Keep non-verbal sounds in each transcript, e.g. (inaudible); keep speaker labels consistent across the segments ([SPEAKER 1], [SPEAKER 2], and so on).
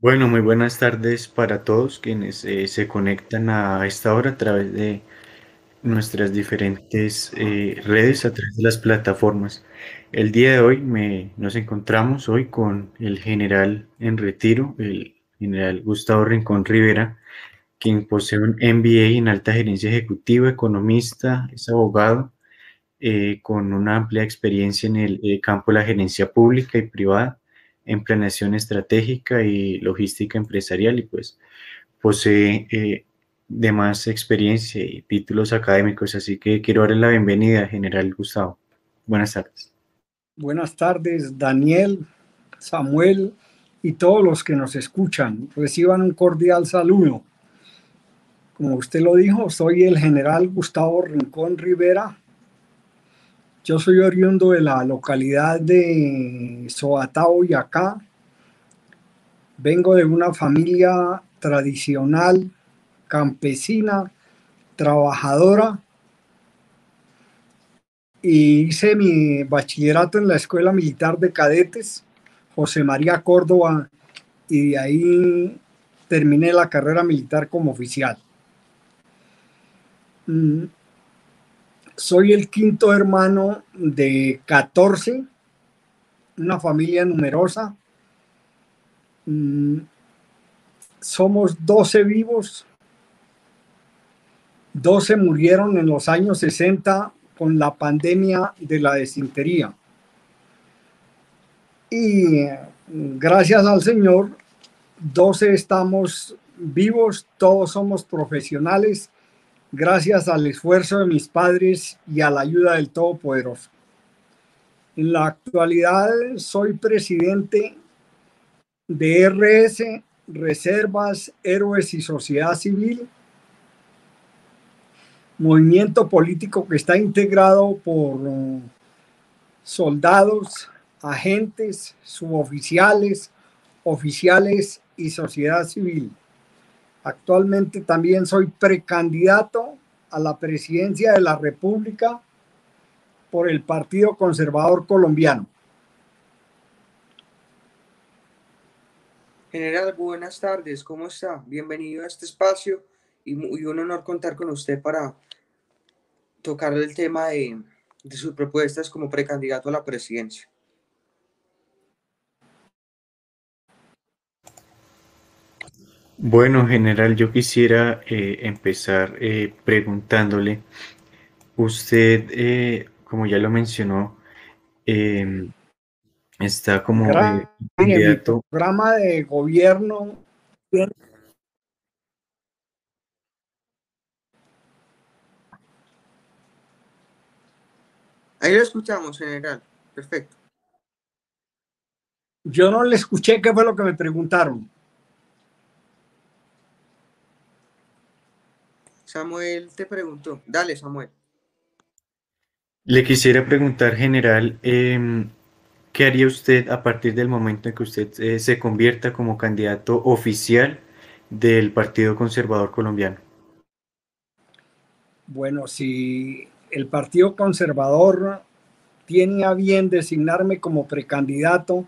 [SPEAKER 1] Bueno, muy buenas tardes para todos quienes eh, se conectan a esta hora a través de nuestras diferentes eh, redes, a través de las plataformas. El día de hoy me, nos encontramos hoy con el general en retiro, el general Gustavo Rincón Rivera, quien posee un MBA en alta gerencia ejecutiva, economista, es abogado, eh, con una amplia experiencia en el eh, campo de la gerencia pública y privada, en planeación estratégica y logística empresarial, y pues posee eh, de más experiencia y títulos académicos, así que quiero darle la bienvenida, General Gustavo. Buenas tardes.
[SPEAKER 2] Buenas tardes, Daniel, Samuel y todos los que nos escuchan. Reciban un cordial saludo. Como usted lo dijo, soy el general Gustavo Rincón Rivera. Yo soy oriundo de la localidad de Soatao, Yacá. Vengo de una familia tradicional, campesina, trabajadora. Y hice mi bachillerato en la Escuela Militar de Cadetes, José María Córdoba, y de ahí terminé la carrera militar como oficial. Mm, soy el quinto hermano de 14, una familia numerosa. Mm, somos 12 vivos, 12 murieron en los años 60 con la pandemia de la desintería. Y gracias al Señor, 12 estamos vivos, todos somos profesionales gracias al esfuerzo de mis padres y a la ayuda del Todopoderoso. En la actualidad soy presidente de RS, Reservas, Héroes y Sociedad Civil, movimiento político que está integrado por uh, soldados, agentes, suboficiales, oficiales y sociedad civil. Actualmente también soy precandidato a la presidencia de la República por el Partido Conservador Colombiano.
[SPEAKER 3] General, buenas tardes, ¿cómo está? Bienvenido a este espacio y, un honor contar con usted para tocar el tema de, de sus propuestas como precandidato a la presidencia.
[SPEAKER 1] Bueno, general, yo quisiera eh, empezar eh, preguntándole, usted, eh, como ya lo mencionó, em, está como
[SPEAKER 2] candidato. programa de gobierno.
[SPEAKER 3] Ahí lo escuchamos, general. Perfecto.
[SPEAKER 2] Yo no le escuché qué fue lo que me preguntaron.
[SPEAKER 3] Samuel te preguntó. Dale, Samuel.
[SPEAKER 1] Le quisiera preguntar, general, em, ¿qué haría usted a partir del momento en que usted eh, se convierta como candidato oficial del Partido Conservador Colombiano?
[SPEAKER 2] Bueno, si el Partido Conservador tiene a bien designarme como precandidato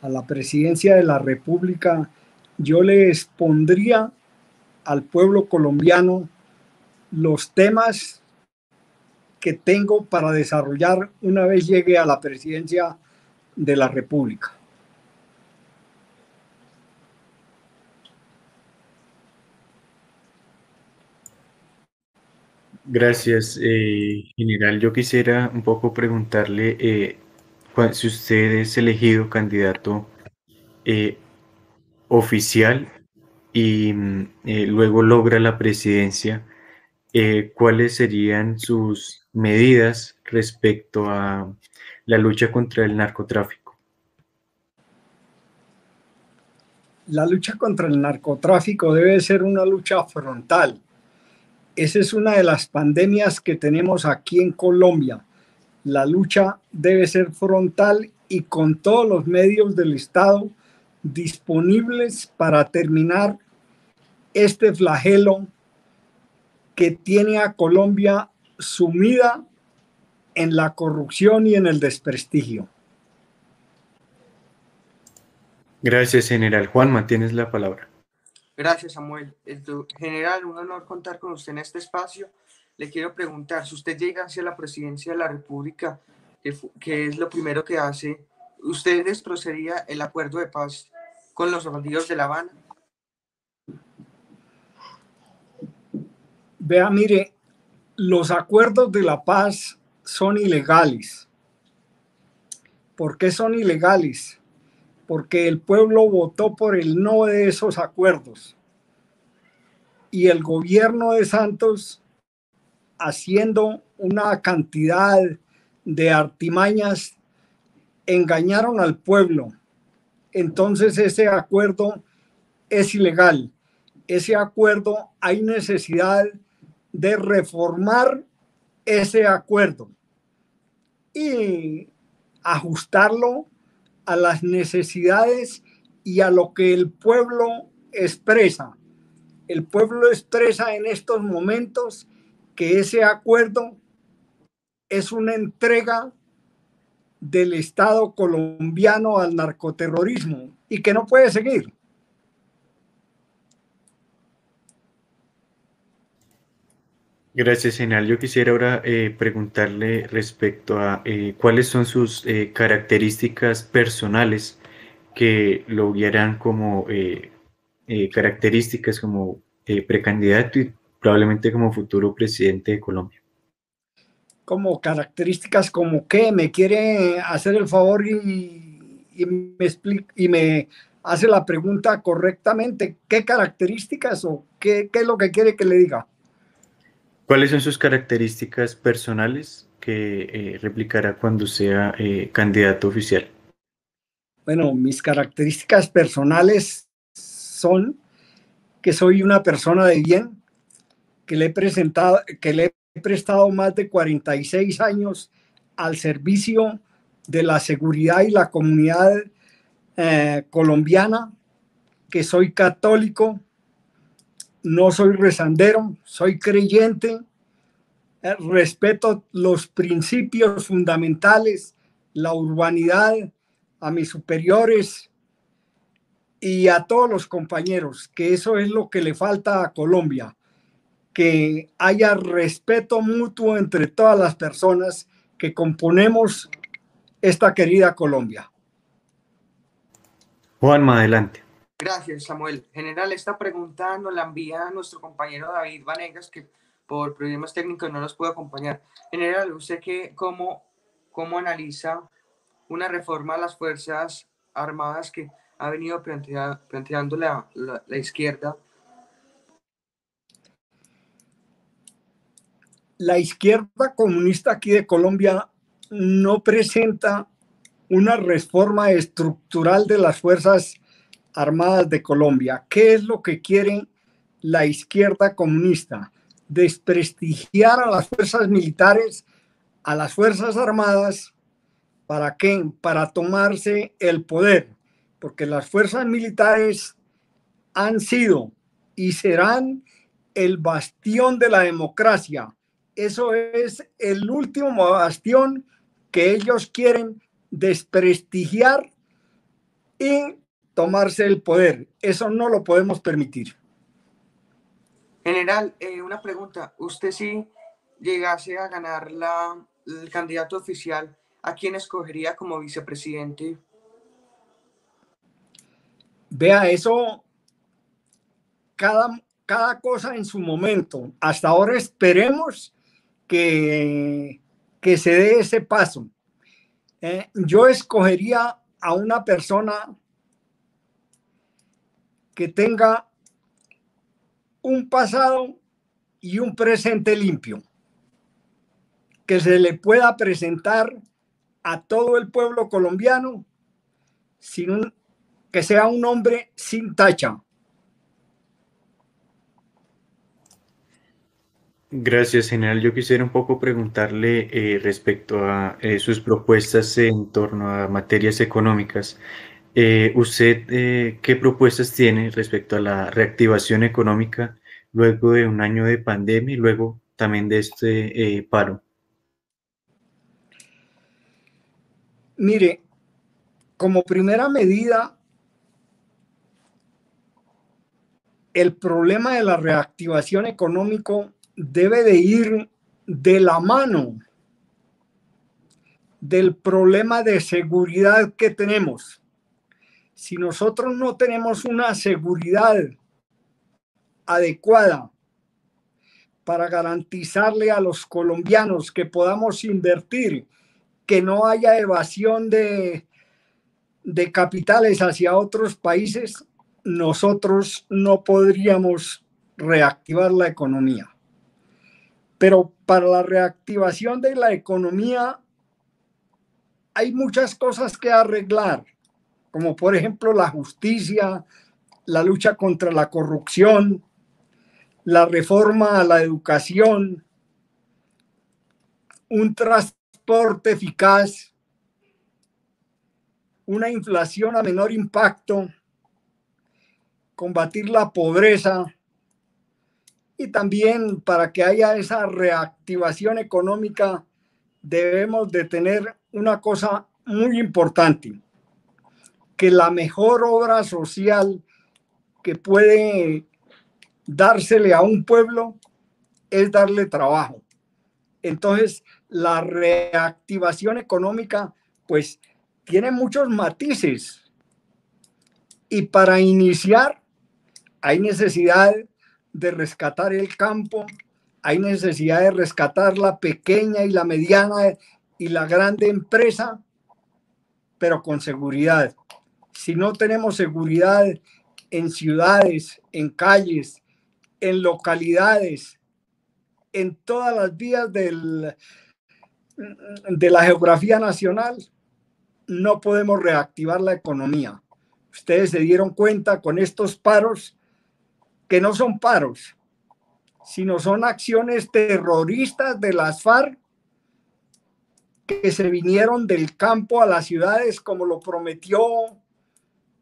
[SPEAKER 2] a la presidencia de la República, yo le expondría al pueblo colombiano los temas que tengo para desarrollar una vez llegue a la presidencia de la República.
[SPEAKER 1] Gracias, eh, general. Yo quisiera un poco preguntarle eh, si usted es elegido candidato eh, oficial y eh, luego logra la presidencia, eh, ¿cuáles serían sus medidas respecto a la lucha contra el narcotráfico?
[SPEAKER 2] La lucha contra el narcotráfico debe ser una lucha frontal. Esa es una de las pandemias que tenemos aquí en Colombia. La lucha debe ser frontal y con todos los medios del Estado disponibles para terminar este flagelo que tiene a Colombia sumida en la corrupción y en el desprestigio.
[SPEAKER 1] Gracias, general. Juan, tienes la palabra.
[SPEAKER 3] Gracias, Samuel. General, un honor contar con usted en este espacio. Le quiero preguntar, si usted llega hacia la presidencia de la República, ¿qué, es lo primero que hace? ¿Usted destrozaría el acuerdo de paz con los bandidos de La Habana?
[SPEAKER 2] Vea, mire, los acuerdos de la paz son ilegales. ¿Por qué son ilegales? Porque el pueblo votó por el no de esos acuerdos. Y el gobierno de Santos, haciendo una cantidad de artimañas, engañaron al pueblo. Entonces ese acuerdo es ilegal. Ese acuerdo hay necesidad de reformar ese acuerdo y ajustarlo a las necesidades y a lo que el pueblo expresa. El pueblo expresa en estos momentos que ese acuerdo es una entrega del Estado colombiano al narcoterrorismo y que no puede seguir.
[SPEAKER 1] Gracias, Senal. Yo quisiera ahora eh, preguntarle respecto a eh, cuáles son sus eh, características personales que lo guiarán como características como precandidato y probablemente como futuro presidente de Colombia.
[SPEAKER 2] Como características como qué? me quiere hacer el favor y, me explica, y me hace la pregunta correctamente. ¿Qué características o qué, qué es lo que quiere que le diga?
[SPEAKER 1] ¿Cuáles son sus características personales que eh, replicará cuando sea eh, candidato oficial?
[SPEAKER 2] Bueno, mis características personales son que soy una persona de bien, que le he presentado, que le he prestado más de 46 años al servicio de la seguridad y la comunidad eh, colombiana, que soy católico, no soy rezandero, soy creyente, eh, respeto los principios fundamentales, la urbanidad, a mis superiores y a todos los compañeros, que eso es lo que le falta a Colombia, que haya respeto mutuo entre todas las personas que componemos esta querida Colombia.
[SPEAKER 1] Juanma, adelante.
[SPEAKER 3] Gracias, Samuel. General, esta pregunta nos la envía nuestro compañero David Vanegas, que por problemas técnicos no nos puede acompañar. General, ¿usted qué, cómo, cómo analiza una reforma a las Fuerzas Armadas que ha venido planteando la, la izquierda?
[SPEAKER 2] La izquierda comunista aquí de Colombia no presenta una reforma estructural de las Fuerzas Armadas de Colombia. ¿Qué es lo que quiere la izquierda comunista? Desprestigiar a las fuerzas militares, a las Fuerzas Armadas, ¿para qué? Para tomarse el poder, porque las fuerzas militares han sido y serán el bastión de la democracia. Eso es el último bastión que ellos quieren desprestigiar y tomarse el poder. Eso no lo podemos permitir.
[SPEAKER 3] General, eh, una pregunta. ¿Usted si llegase a ganar la, el candidato oficial, ¿a quién escogería como vicepresidente?
[SPEAKER 2] Vea, eso, cada, cada cosa en su momento. Hasta ahora esperemos que, que se dé ese paso. Eh, yo escogería a una persona que tenga un pasado y un presente limpio, que se le pueda presentar a todo el pueblo colombiano sin que sea un hombre sin tacha.
[SPEAKER 1] Gracias, general. Yo quisiera un poco preguntarle eh, respecto a eh, sus propuestas en torno a materias económicas. Eh, ¿Usted qué propuestas tiene respecto a la reactivación económica luego de un año de pandemia y luego también de este paro?
[SPEAKER 2] Mire, como primera medida, el problema de la reactivación económico debe de ir de la mano del problema de seguridad que tenemos. Si nosotros no tenemos una seguridad adecuada para garantizarle a los colombianos que podamos invertir, que no haya evasión de, de capitales hacia otros países, nosotros no podríamos reactivar la economía. Pero para la reactivación de la economía hay muchas cosas que arreglar, como por ejemplo la justicia, la lucha contra la corrupción, la reforma a la educación, un transporte eficaz, una inflación a menor impacto, combatir la pobreza y también para que haya esa reactivación económica debemos de tener una cosa muy importante, que la mejor obra social que puede dársele a un pueblo es darle trabajo. Entonces, la reactivación económica, pues, tiene muchos matices. Y para iniciar, hay necesidad de rescatar el campo, hay necesidad de rescatar la pequeña y la mediana y la grande empresa, pero con seguridad. Si no tenemos seguridad en ciudades, en calles, en localidades, en todas las vías del, de la geografía nacional, no podemos reactivar la economía. Ustedes se dieron cuenta con estos paros que no son paros, sino son acciones terroristas de las FARC que se vinieron del campo a las ciudades como lo prometió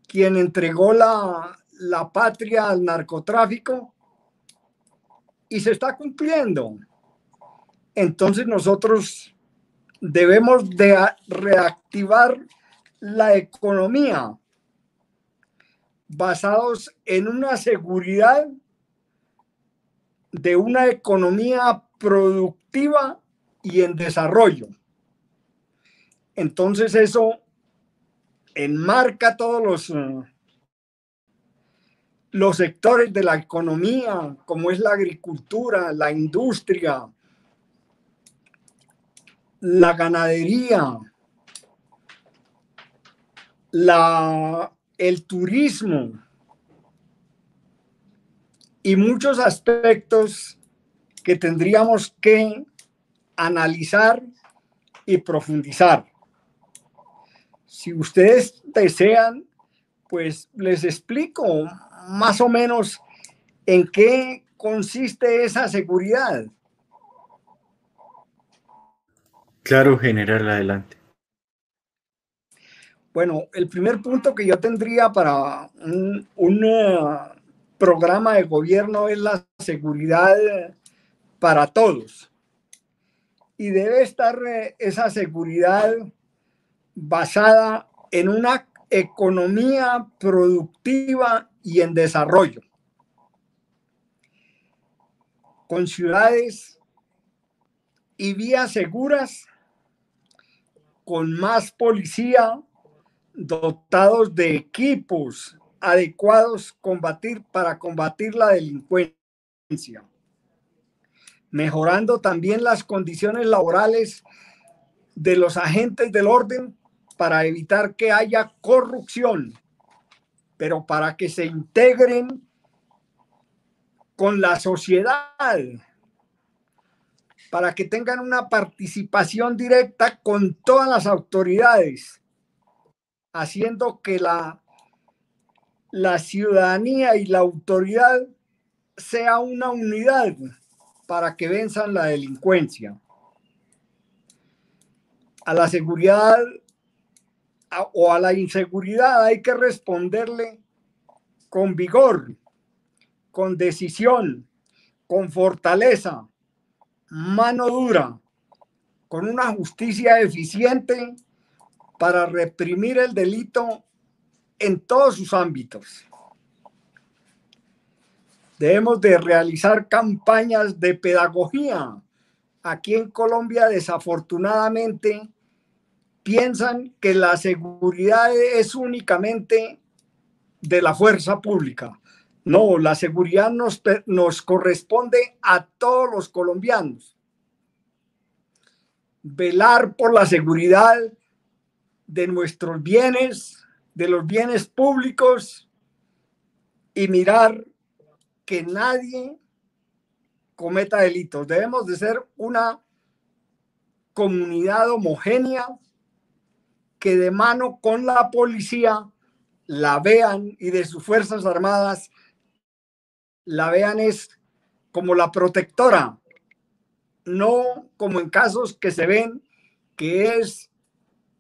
[SPEAKER 2] quien entregó la, la patria al narcotráfico y se está cumpliendo. Entonces nosotros debemos de reactivar la economía basados en una seguridad de una economía productiva y en desarrollo. Entonces eso enmarca todos los, eh, los sectores de la economía, como es la agricultura, la industria, la ganadería, la, el turismo y muchos aspectos que tendríamos que analizar y profundizar. Si ustedes desean, pues les explico más o menos en qué consiste esa seguridad.
[SPEAKER 1] Claro, general, adelante.
[SPEAKER 2] Bueno, el primer punto que yo tendría para un, programa de gobierno es la seguridad para todos. Y debe estar eh, esa seguridad basada en una economía productiva y en desarrollo, con ciudades y vías seguras, con más policía, dotados de equipos adecuados para combatir la delincuencia, mejorando también las condiciones laborales de los agentes del orden para evitar que haya corrupción, pero para que se integren con la sociedad, para que tengan una participación directa con todas las autoridades, haciendo que la, la ciudadanía y la autoridad sea una unidad para que venzan la delincuencia. A la seguridad o a la inseguridad hay que responderle con vigor, con decisión, con fortaleza, mano dura, con una justicia eficiente para reprimir el delito en todos sus ámbitos. Debemos de realizar campañas de pedagogía. Aquí en Colombia, desafortunadamente, piensan que la seguridad es únicamente de la fuerza pública. No, la seguridad nos, nos corresponde a todos los colombianos. Velar por la seguridad de nuestros bienes, de los bienes públicos y mirar que nadie cometa delitos. Debemos de ser una comunidad homogénea que de mano con la policía la vean y de sus Fuerzas Armadas la vean es como la protectora, no como en casos que se ven que es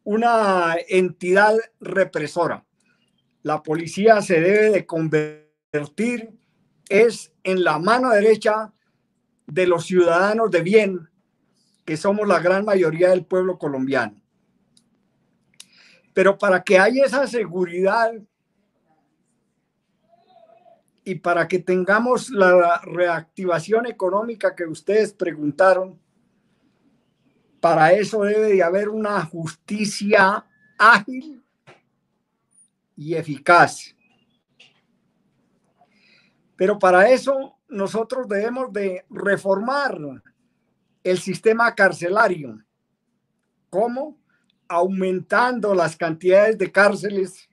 [SPEAKER 2] una entidad represora. La policía se debe de convertir es en la mano derecha de los ciudadanos de bien, que somos la gran mayoría del pueblo colombiano. Pero para que haya esa seguridad y para que tengamos la reactivación económica que ustedes preguntaron, para eso debe de haber una justicia ágil y eficaz. Pero para eso nosotros debemos de reformar el sistema carcelario. ¿Cómo? Aumentando las cantidades de cárceles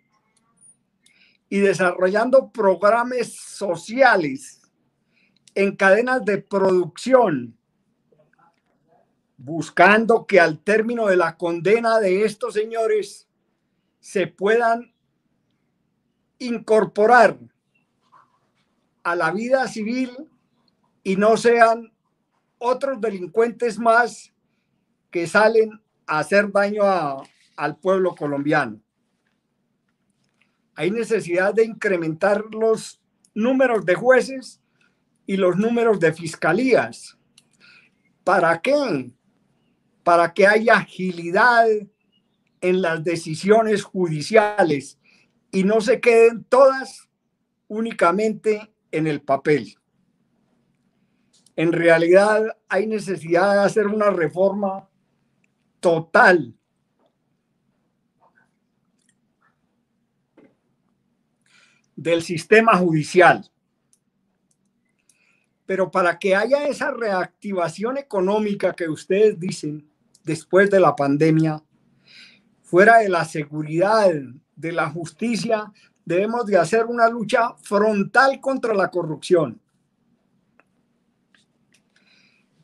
[SPEAKER 2] y desarrollando programas sociales en cadenas de producción, buscando que al término de la condena de estos señores se puedan incorporar a la vida civil y no sean otros delincuentes más que salen a hacer daño al pueblo colombiano hay necesidad de incrementar los números de jueces y los números de fiscalías. ¿Para qué? Para que haya agilidad en las decisiones judiciales y no se queden todas únicamente en el papel. En realidad hay necesidad de hacer una reforma total del sistema judicial. Pero para que haya esa reactivación económica que ustedes dicen después de la pandemia, fuera de la seguridad, de la justicia, debemos de hacer una lucha frontal contra la corrupción.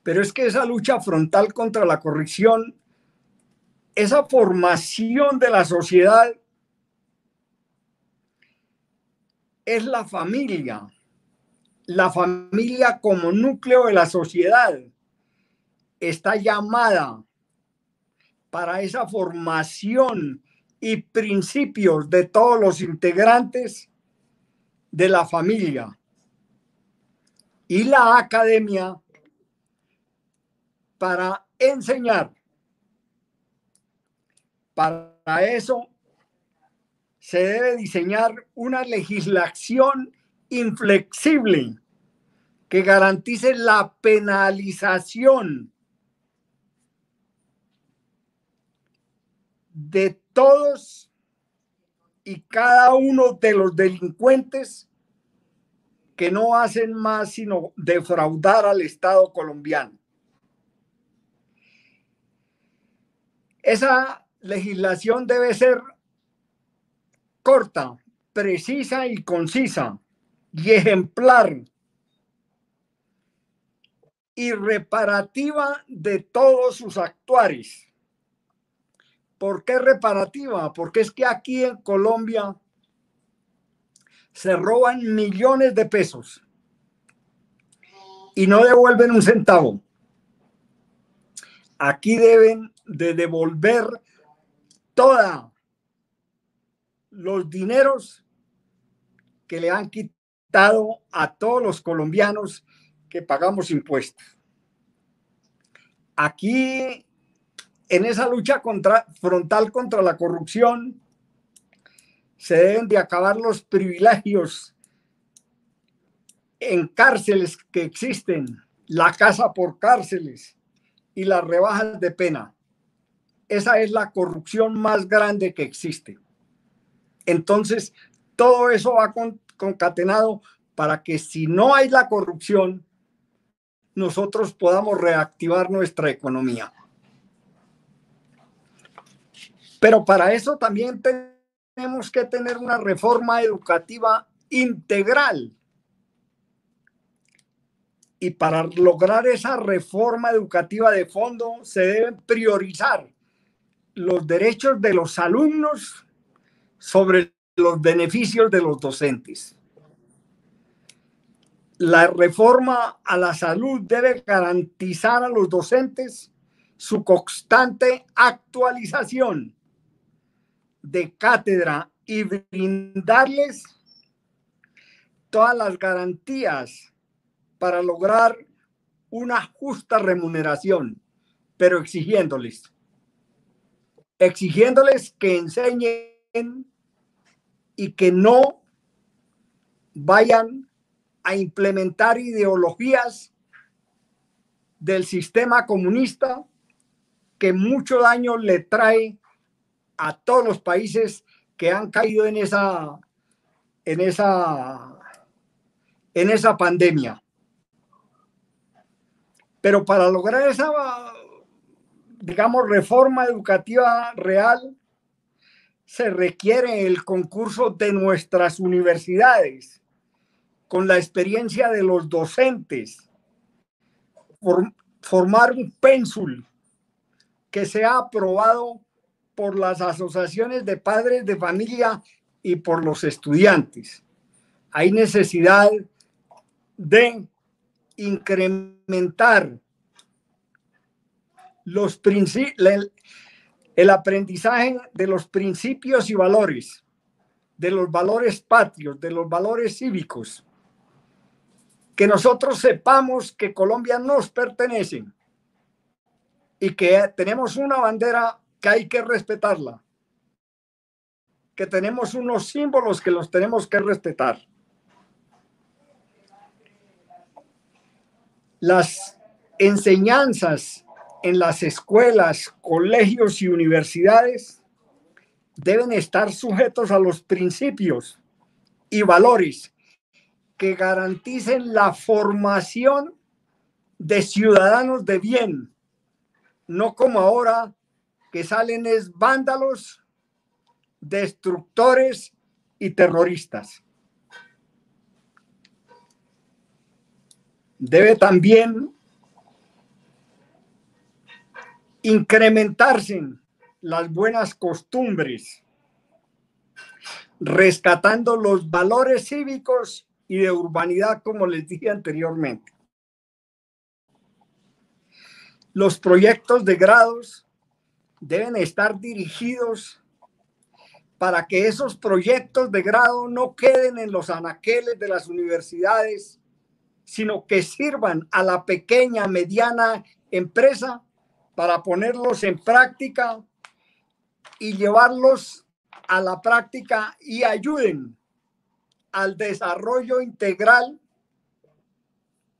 [SPEAKER 2] Pero es que esa lucha frontal contra la corrupción, esa formación de la sociedad es la familia, la familia como núcleo de la sociedad está llamada para esa formación y principios de todos los integrantes de la familia. Y la academia para enseñar. Para eso se debe diseñar una legislación inflexible que garantice la penalización de todos y cada uno de los delincuentes que no hacen más sino defraudar al Estado colombiano. Esa legislación debe ser corta, precisa y concisa y ejemplar y reparativa de todos sus actuares. ¿Por qué reparativa? Porque es que aquí en Colombia se roban millones de pesos y no devuelven un centavo. Aquí deben de devolver toda los dineros que le han quitado a todos los colombianos que pagamos impuestos. aquí, en esa lucha contra, frontal contra la corrupción, se deben de acabar los privilegios en cárceles que existen, la casa por cárceles y las rebajas de pena. Esa es la corrupción más grande que existe. Entonces, todo eso va concatenado para que si no hay la corrupción, nosotros podamos reactivar nuestra economía. Pero para eso también tenemos que tener una reforma educativa integral. Y para lograr esa reforma educativa de fondo se deben priorizar los derechos de los alumnos sobre los beneficios de los docentes la reforma a la salud debe garantizar a los docentes su constante actualización de cátedra y brindarles todas las garantías para lograr una justa remuneración, pero exigiéndoles, exigiéndoles que enseñen y que no vayan a implementar ideologías del sistema comunista que mucho daño le trae a todos los países que han caído en esa en esa en esa pandemia. Pero para lograr esa digamos reforma educativa real se requiere el concurso de nuestras universidades con la experiencia de los docentes, formar un pénsul que sea aprobado por las asociaciones de padres de familia y por los estudiantes. Hay necesidad de incrementar los el, el aprendizaje de los principios y valores, de los valores patrios, de los valores cívicos, que nosotros sepamos que Colombia nos pertenece y que tenemos una bandera que hay que respetarla, que tenemos unos símbolos que los tenemos que respetar. Las enseñanzas en las escuelas, colegios y universidades deben estar sujetos a los principios y valores que garanticen la formación de ciudadanos de bien, no como ahora que salen es vándalos, destructores y terroristas. Debe también incrementarse las buenas costumbres, rescatando los valores cívicos y de urbanidad, como les dije anteriormente. Los proyectos de grados deben estar dirigidos para que esos proyectos de grado no queden en los anaqueles de las universidades, sino que sirvan a la pequeña, mediana empresa para ponerlos en práctica y llevarlos a la práctica y ayuden al desarrollo integral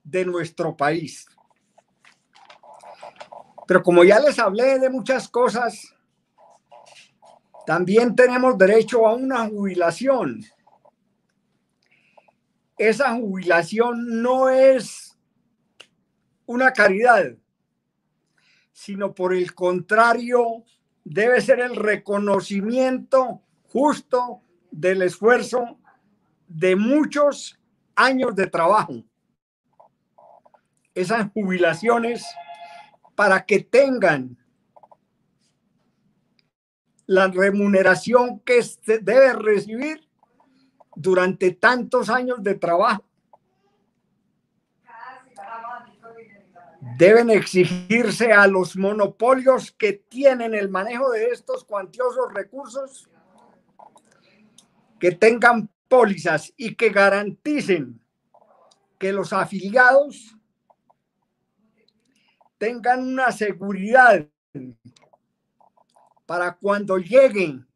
[SPEAKER 2] de nuestro país. Pero como ya les hablé de muchas cosas, también tenemos derecho a una jubilación. Esa jubilación no es una caridad, sino por el contrario, debe ser el reconocimiento justo del esfuerzo de muchos años de trabajo. Esas jubilaciones para que tengan la remuneración que debe recibir durante tantos años de trabajo. Deben exigirse a los monopolios que tienen el manejo de estos cuantiosos recursos que tengan pólizas y que garanticen que los afiliados tengan una seguridad para cuando lleguen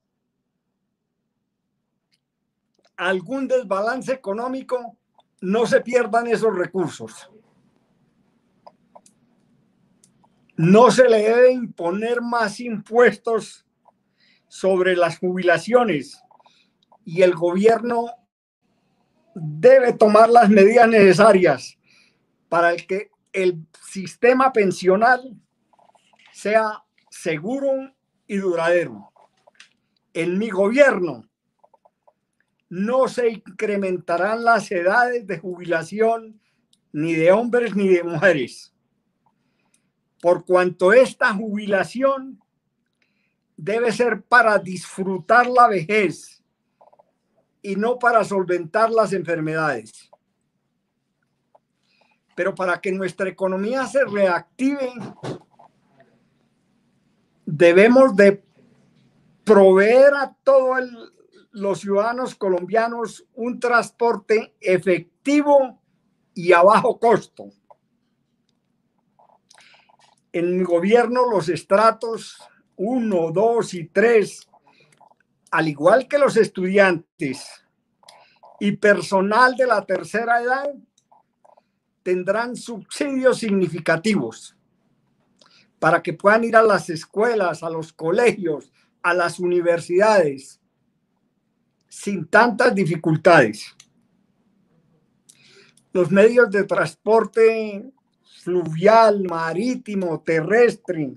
[SPEAKER 2] algún desbalance económico, no se pierdan esos recursos. No se le debe imponer más impuestos sobre las jubilaciones y el gobierno debe tomar las medidas necesarias para que el sistema pensional sea seguro y duradero. En mi gobierno no se incrementarán las edades de jubilación ni de hombres ni de mujeres por cuanto esta jubilación debe ser para disfrutar la vejez y no para solventar las enfermedades. Pero para que nuestra economía se reactive, debemos de proveer a todos los ciudadanos colombianos un transporte efectivo y a bajo costo. En mi gobierno los estratos 1, 2 y 3, al igual que los estudiantes y personal de la tercera edad, tendrán subsidios significativos para que puedan ir a las escuelas, a los colegios, a las universidades, sin tantas dificultades. Los medios de transporte fluvial, marítimo, terrestre,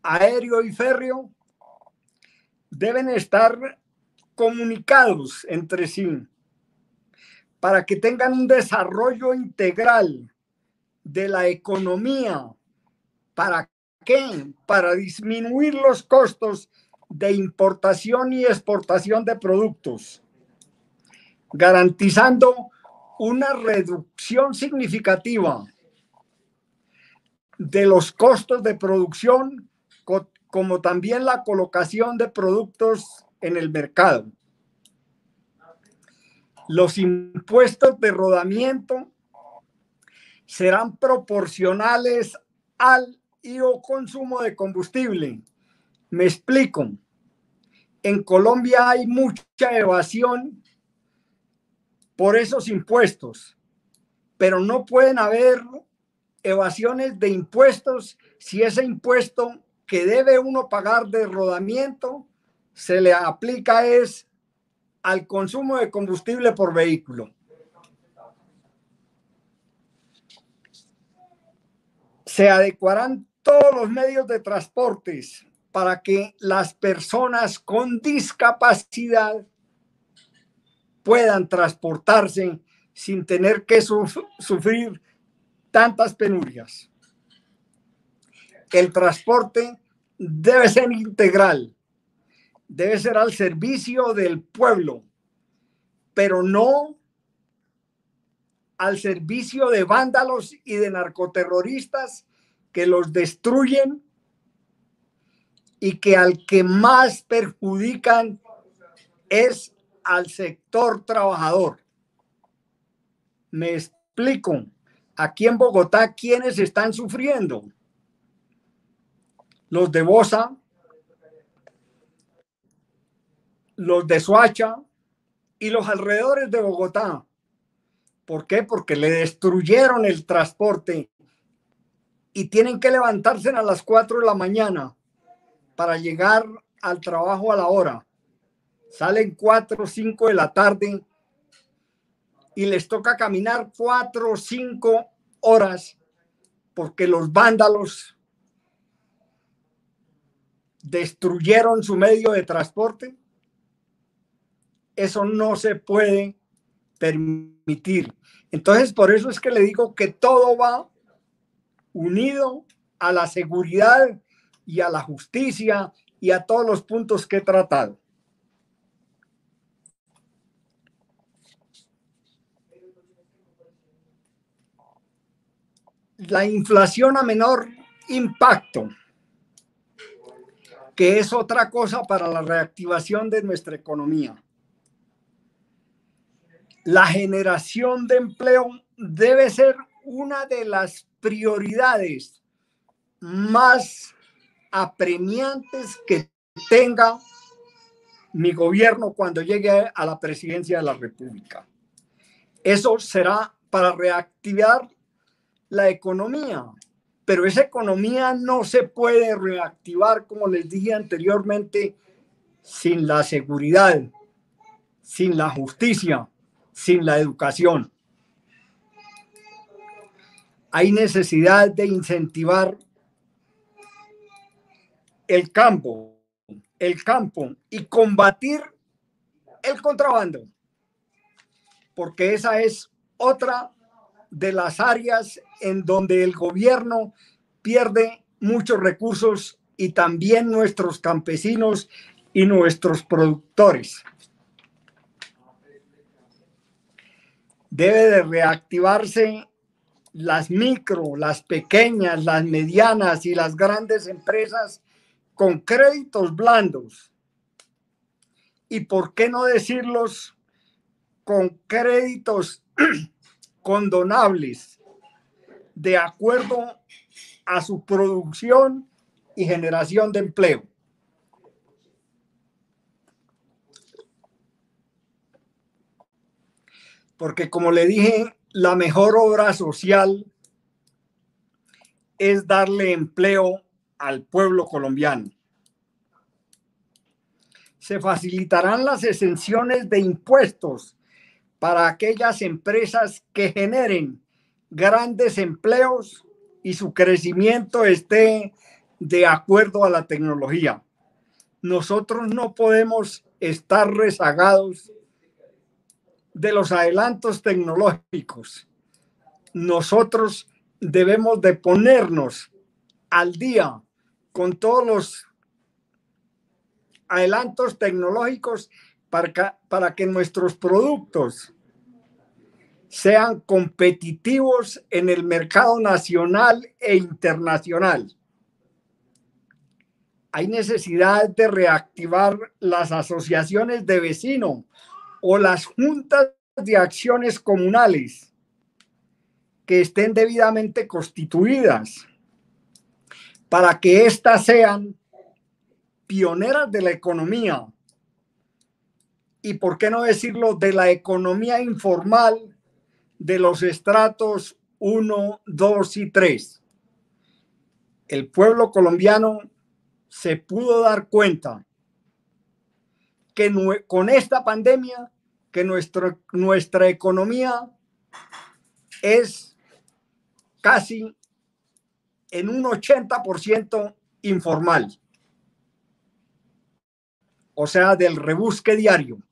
[SPEAKER 2] aéreo y férreo deben estar comunicados entre sí para que tengan un desarrollo integral de la economía. ¿Para qué? Para disminuir los costos de importación y exportación de productos, garantizando una reducción significativa de los costos de producción, como también la colocación de productos en el mercado. Los impuestos de rodamiento serán proporcionales al consumo de combustible. Me explico. En Colombia hay mucha evasión por esos impuestos, pero no pueden haber evasiones de impuestos si ese impuesto que debe uno pagar de rodamiento se le aplica es al consumo de combustible por vehículo. Se adecuarán todos los medios de transportes para que las personas con discapacidad puedan transportarse sin tener que sufrir tantas penurias. El transporte debe ser integral, debe ser al servicio del pueblo, pero no al servicio de vándalos y de narcoterroristas que los destruyen y que al que más perjudican es al sector trabajador. Me explico. Aquí en Bogotá, ¿quiénes están sufriendo? Los de Bosa, los de Soacha y los alrededores de Bogotá. ¿Por qué? Porque le destruyeron el transporte y tienen que levantarse a las 4 de la mañana para llegar al trabajo a la hora. Salen 4 o 5 de la tarde y les toca caminar cuatro o cinco horas porque los vándalos destruyeron su medio de transporte. Eso no se puede permitir. Entonces, por eso es que le digo que todo va unido a la seguridad y a la justicia y a todos los puntos que he tratado. la inflación a menor impacto, que es otra cosa para la reactivación de nuestra economía. La generación de empleo debe ser una de las prioridades más apremiantes que tenga mi gobierno cuando llegue a la presidencia de la República. Eso será para reactivar la economía, pero esa economía no se puede reactivar, como les dije anteriormente, sin la seguridad, sin la justicia, sin la educación. Hay necesidad de incentivar el campo, el campo y combatir el contrabando, porque esa es otra de las áreas en donde el gobierno pierde muchos recursos y también nuestros campesinos y nuestros productores. Debe de reactivarse las micro, las pequeñas, las medianas y las grandes empresas con créditos blandos. Y por qué no decirlos con créditos (clears throat) condonables de acuerdo a su producción y generación de empleo. Porque como le dije, la mejor obra social es darle empleo al pueblo colombiano. Se facilitarán las exenciones de impuestos para aquellas empresas que generen grandes empleos y su crecimiento esté de acuerdo a la tecnología. Nosotros no podemos estar rezagados de los adelantos tecnológicos. Nosotros debemos de ponernos al día con todos los adelantos tecnológicos para para que nuestros productos sean competitivos en el mercado nacional e internacional. Hay necesidad de reactivar las asociaciones de vecinos o las juntas de acciones comunales que estén debidamente constituidas para que éstas sean pioneras de la economía y, por qué no decirlo, de la economía informal de los estratos 1, 2 y 3. El pueblo colombiano se pudo dar cuenta que con esta pandemia, que nuestra economía es casi en un 80% informal. O sea, del rebusque diario.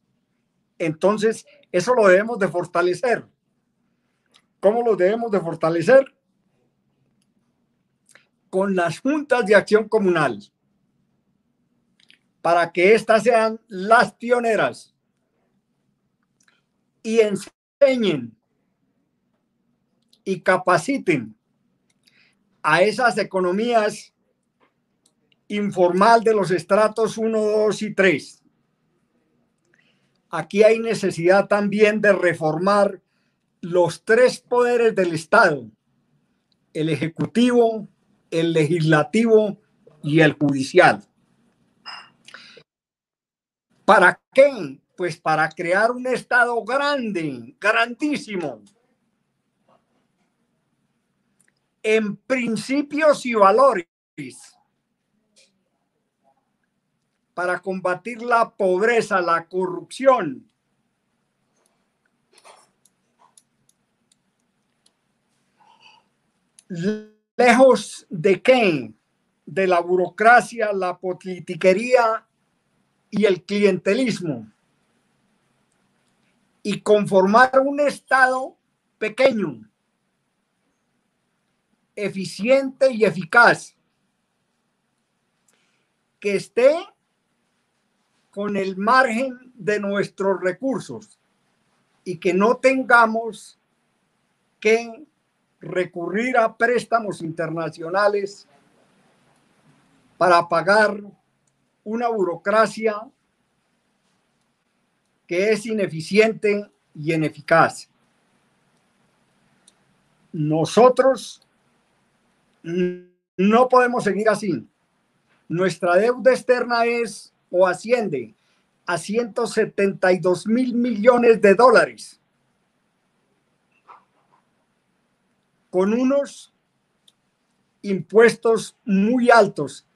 [SPEAKER 2] Entonces, eso lo debemos de fortalecer. ¿Cómo lo debemos de fortalecer? Con las juntas de acción comunal, para que éstas sean las pioneras y enseñen y capaciten a esas economías informal de los estratos 1, 2 y 3 aquí hay necesidad también de reformar los tres poderes del Estado, el ejecutivo, el legislativo y el judicial. ¿Para qué? Pues para crear un Estado grande, grandísimo, en principios y valores para combatir la pobreza, la corrupción. Lejos de qué? De la burocracia, la politiquería y el clientelismo. Y conformar un Estado pequeño, eficiente y eficaz, que esté con el margen de nuestros recursos y que no tengamos que recurrir a préstamos internacionales para pagar una burocracia que es ineficiente y ineficaz. Nosotros No podemos seguir así. Nuestra deuda externa es o asciende a 172 mil millones de dólares, con unos impuestos muy altos,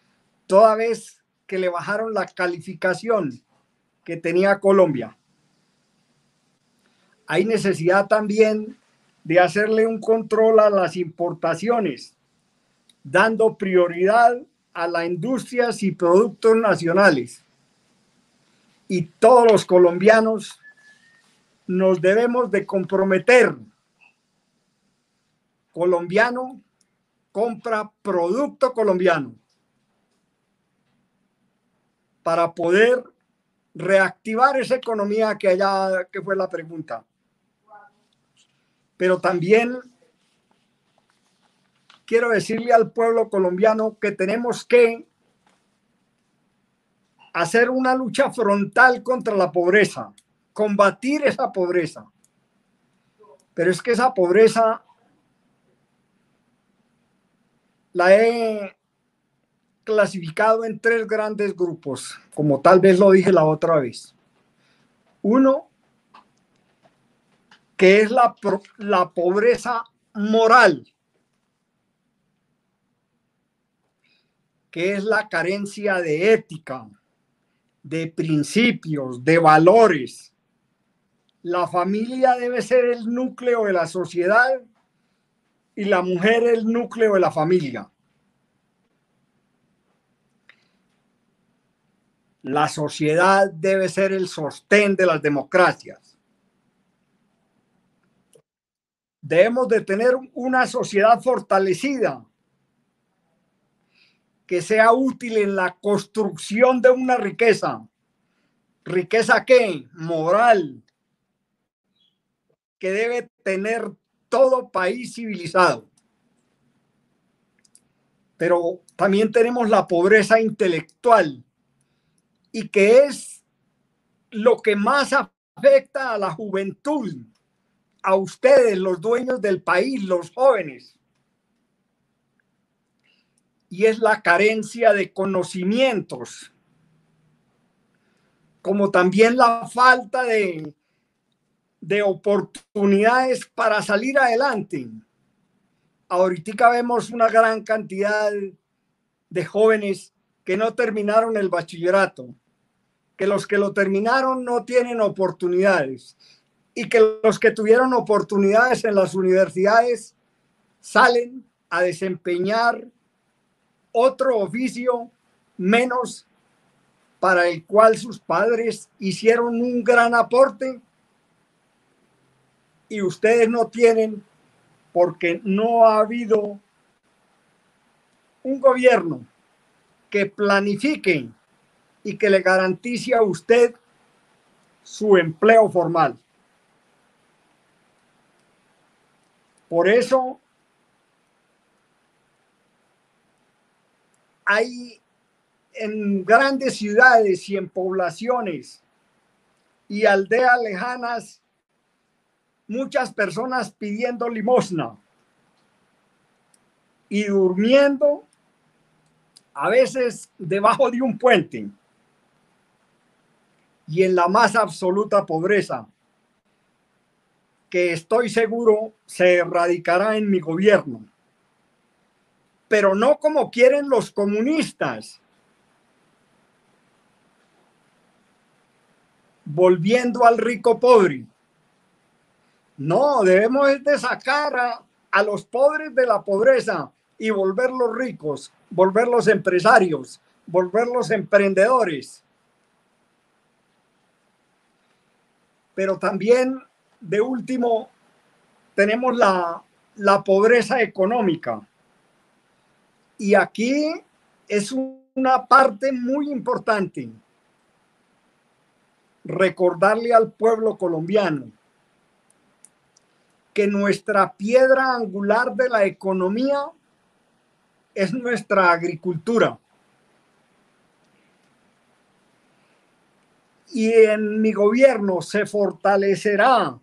[SPEAKER 2] toda vez que le bajaron la calificación que tenía Colombia. Hay necesidad también de hacerle un control a las importaciones, dando prioridad a las industrias y productos nacionales. Y todos los colombianos nos debemos de comprometer. Colombiano compra producto colombiano para poder reactivar esa economía que allá que fue la pregunta. Pero también quiero decirle al pueblo colombiano que tenemos que hacer una lucha frontal contra la pobreza, combatir esa pobreza. Pero es que esa pobreza la he clasificado en tres grandes grupos, como tal vez lo dije la otra vez. Uno, que es la, la pobreza moral, que es la carencia de ética, de principios, de valores. La familia debe ser el núcleo de la sociedad y la mujer el núcleo de la familia. La sociedad debe ser el sostén de las democracias. Debemos de tener una sociedad fortalecida que sea útil en la construcción de una riqueza. ¿Riqueza qué? Moral, que debe tener todo país civilizado. Pero también tenemos la pobreza intelectual y que es lo que más afecta a la juventud, a ustedes, los dueños del país, los jóvenes. Y es la carencia de conocimientos, como también la falta de, de oportunidades para salir adelante. Ahorita vemos una gran cantidad de jóvenes que no terminaron el bachillerato, que los que lo terminaron no tienen oportunidades y que los que tuvieron oportunidades en las universidades salen a desempeñar otro oficio menos para el cual sus padres hicieron un gran aporte y ustedes no tienen porque no ha habido un gobierno que planifique y que le garantice a usted su empleo formal. Por eso hay en grandes ciudades y en poblaciones y aldeas lejanas muchas personas pidiendo limosna y durmiendo a veces debajo de un puente y en la más absoluta pobreza, que estoy seguro se erradicará en mi gobierno, pero no como quieren los comunistas, volviendo al rico pobre. No, debemos de sacar a, los pobres de la pobreza y volverlos ricos, volverlos empresarios, volverlos emprendedores. Pero también, de último, tenemos la, la pobreza económica. Y aquí es una parte muy importante. Recordarle al pueblo colombiano que nuestra piedra angular de la economía es nuestra agricultura. Y en mi gobierno se fortalecerá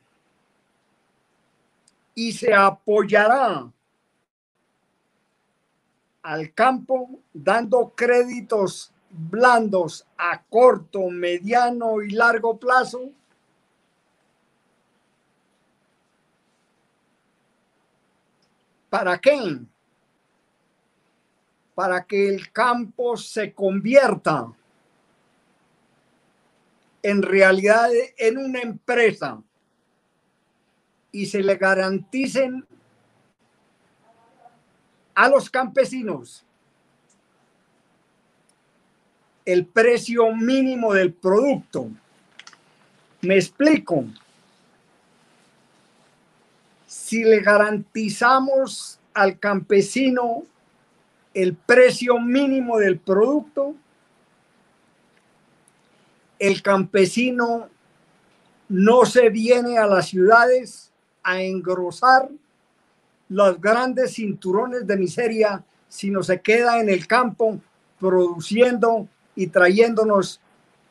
[SPEAKER 2] y se apoyará al campo dando créditos blandos a corto, mediano y largo plazo, ¿para qué? Para que el campo se convierta en realidad en una empresa y se le garanticen a los campesinos el precio mínimo del producto. Me explico. Si le garantizamos al campesino el precio mínimo del producto, el campesino no se viene a las ciudades a engrosar los grandes cinturones de miseria, sino se queda en el campo produciendo y trayéndonos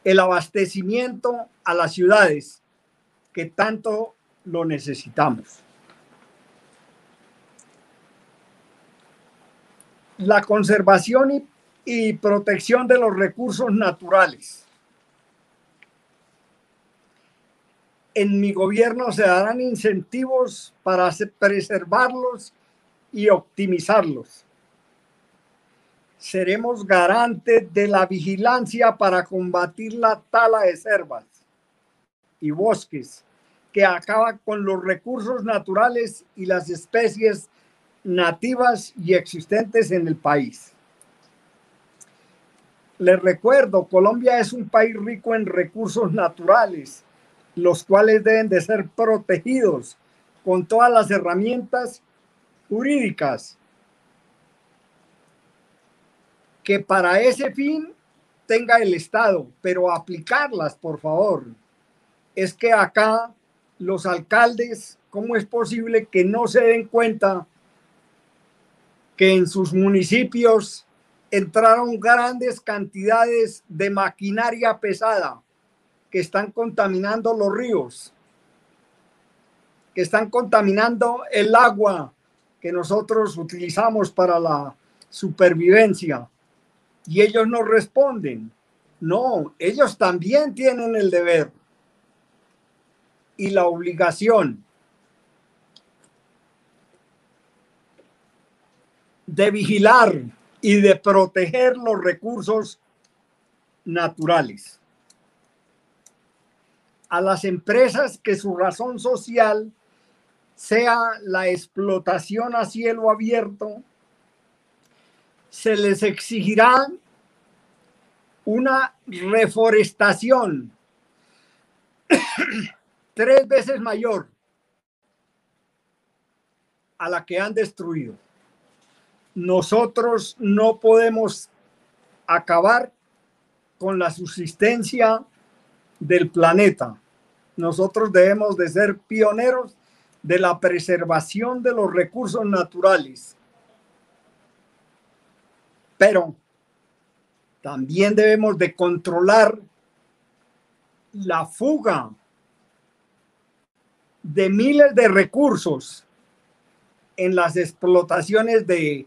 [SPEAKER 2] el abastecimiento a las ciudades que tanto lo necesitamos. La conservación y, y protección de los recursos naturales en mi gobierno se darán incentivos para preservarlos y optimizarlos. Seremos garantes de la vigilancia para combatir la tala de selvas y bosques que acaba con los recursos naturales y las especies nativas y existentes en el país. Les recuerdo, Colombia es un país rico en recursos naturales los cuales deben de ser protegidos con todas las herramientas jurídicas que para ese fin tenga el Estado, pero aplicarlas, por favor. Es que acá los alcaldes, ¿cómo es posible que no se den cuenta que en sus municipios entraron grandes cantidades de maquinaria pesada que están contaminando los ríos, que están contaminando el agua que nosotros utilizamos para la supervivencia. Y ellos no responden. No, ellos también tienen el deber y la obligación de vigilar y de proteger los recursos naturales a las empresas que su razón social sea la explotación a cielo abierto, se les exigirá una reforestación (coughs) tres veces mayor a la que han destruido. Nosotros no podemos acabar con la subsistencia del planeta. Nosotros debemos de ser pioneros de la preservación de los recursos naturales. Pero también debemos de controlar la fuga de miles de recursos en las explotaciones de,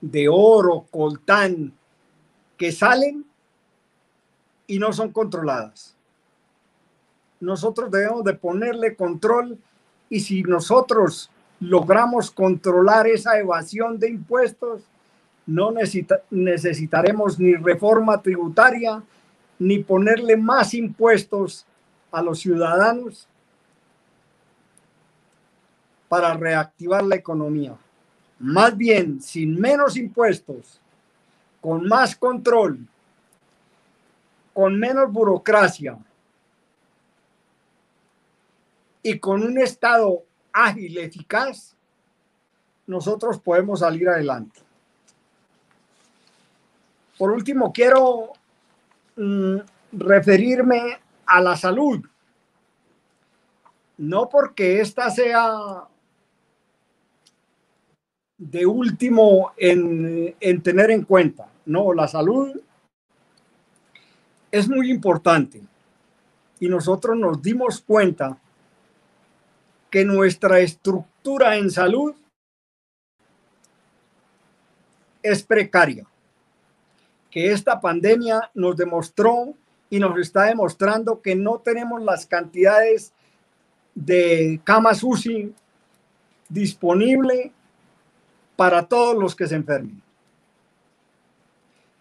[SPEAKER 2] de oro, coltán, que salen y no son controladas nosotros debemos de ponerle control y si nosotros logramos controlar esa evasión de impuestos, no necesitaremos ni reforma tributaria ni ponerle más impuestos a los ciudadanos para reactivar la economía. Más bien, sin menos impuestos, con más control, con menos burocracia, y con un Estado ágil, eficaz, nosotros podemos salir adelante. Por último, quiero mm, referirme a la salud. No porque esta sea de último en, en tener en cuenta. No, la salud es muy importante. Y nosotros nos dimos cuenta que nuestra estructura en salud es precaria, que esta pandemia nos demostró y nos está demostrando que no tenemos las cantidades de camas UCI disponible para todos los que se enfermen.